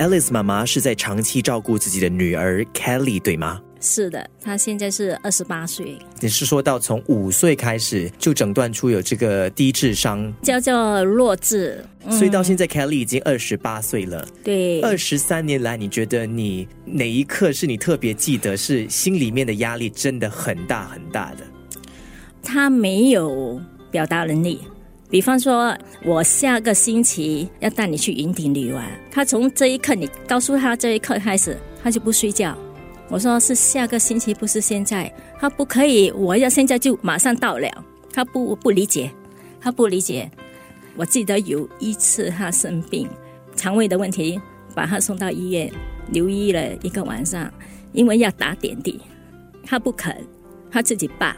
Alice 妈妈是在长期照顾自己的女儿 Kelly，对吗？是的，她现在是二十八岁。你是说到从五岁开始就诊断出有这个低智商，叫做弱智，所以到现在 Kelly 已经二十八岁了。对，二十三年来，你觉得你哪一刻是你特别记得，是心里面的压力真的很大很大的？他没有表达能力。比方说，我下个星期要带你去云顶旅玩，他从这一刻你告诉他这一刻开始，他就不睡觉。我说是下个星期，不是现在。他不可以，我要现在就马上到了。他不不理解，他不理解。我记得有一次他生病，肠胃的问题，把他送到医院留医了一个晚上，因为要打点滴，他不肯，他自己拔，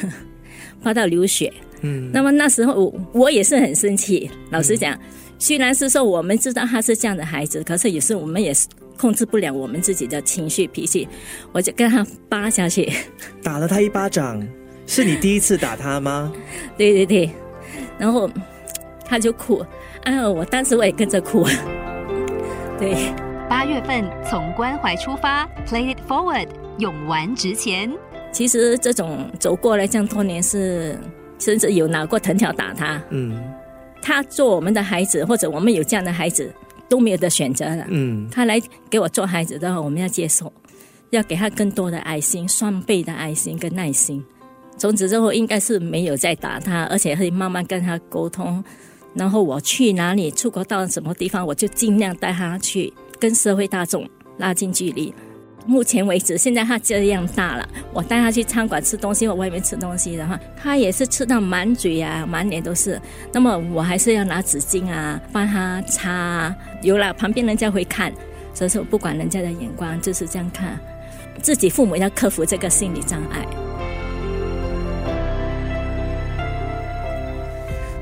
拔到流血。嗯，那么那时候我我也是很生气。老实讲，虽然是说我们知道他是这样的孩子，可是也是我们也是控制不了我们自己的情绪脾气。我就跟他扒下去，打了他一巴掌。是你第一次打他吗？对对对，然后他就哭，啊，我当时我也跟着哭。对，八月份从关怀出发，Play it forward，勇玩直前。其实这种走过来这样多年是。甚至有拿过藤条打他。嗯，他做我们的孩子，或者我们有这样的孩子，都没有的选择了。嗯，他来给我做孩子的话，我们要接受，要给他更多的爱心，双倍的爱心跟耐心。从此之后，应该是没有再打他，而且会慢慢跟他沟通。然后我去哪里，出国到什么地方，我就尽量带他去跟社会大众拉近距离。目前为止，现在他这样大了，我带他去餐馆吃东西我外面吃东西的话，他也是吃到满嘴啊，满脸都是。那么我还是要拿纸巾啊，帮他擦。有了旁边人家会看，所以说不管人家的眼光，就是这样看。自己父母要克服这个心理障碍。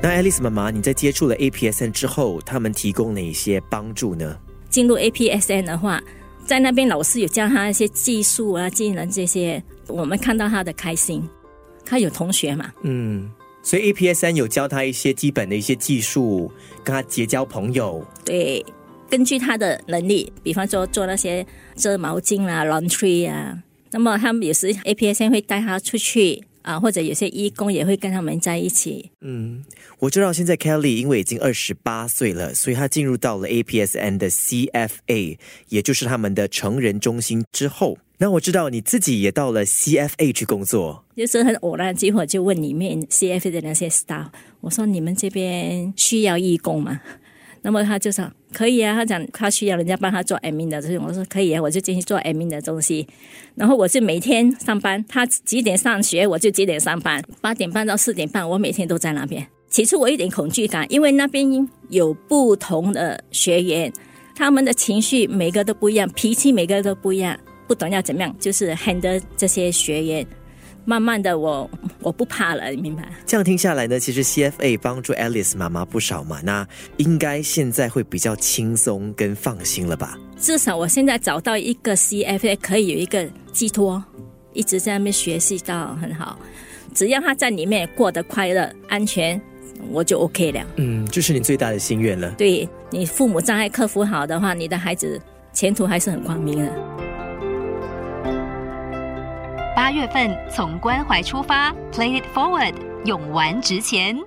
那爱丽丝妈妈，你在接触了 APSN 之后，他们提供哪一些帮助呢？进入 APSN 的话。在那边，老师有教他一些技术啊、技能这些，我们看到他的开心。他有同学嘛？嗯，所以 APS 有教他一些基本的一些技术，跟他结交朋友。对，根据他的能力，比方说做那些折毛巾啊、laundry 啊，那么他们有时 APS 会带他出去。啊，或者有些义工也会跟他们在一起。嗯，我知道现在 Kelly 因为已经二十八岁了，所以她进入到了 APSN 的 CFA，也就是他们的成人中心之后。那我知道你自己也到了 CFA 去工作，就是很偶然机会就问里面 CFA 的那些 staff，我说你们这边需要义工吗？那么他就说可以啊，他讲他需要人家帮他做 admin 的，所以我说可以啊，我就进去做 admin 的东西。然后我是每天上班，他几点上学我就几点上班，八点半到四点半，我每天都在那边。起初我有点恐惧感，因为那边有不同的学员，他们的情绪每个都不一样，脾气每个都不一样，不懂要怎么样，就是 handle 这些学员。慢慢的，我我不怕了，你明白？这样听下来呢，其实 CFA 帮助 Alice 妈妈不少嘛，那应该现在会比较轻松跟放心了吧？至少我现在找到一个 CFA 可以有一个寄托，一直在那边学习到很好，只要他在里面过得快乐、安全，我就 OK 了。嗯，就是你最大的心愿了。对你父母障碍克服好的话，你的孩子前途还是很光明的。八月份从关怀出发，Play it forward，勇玩直前。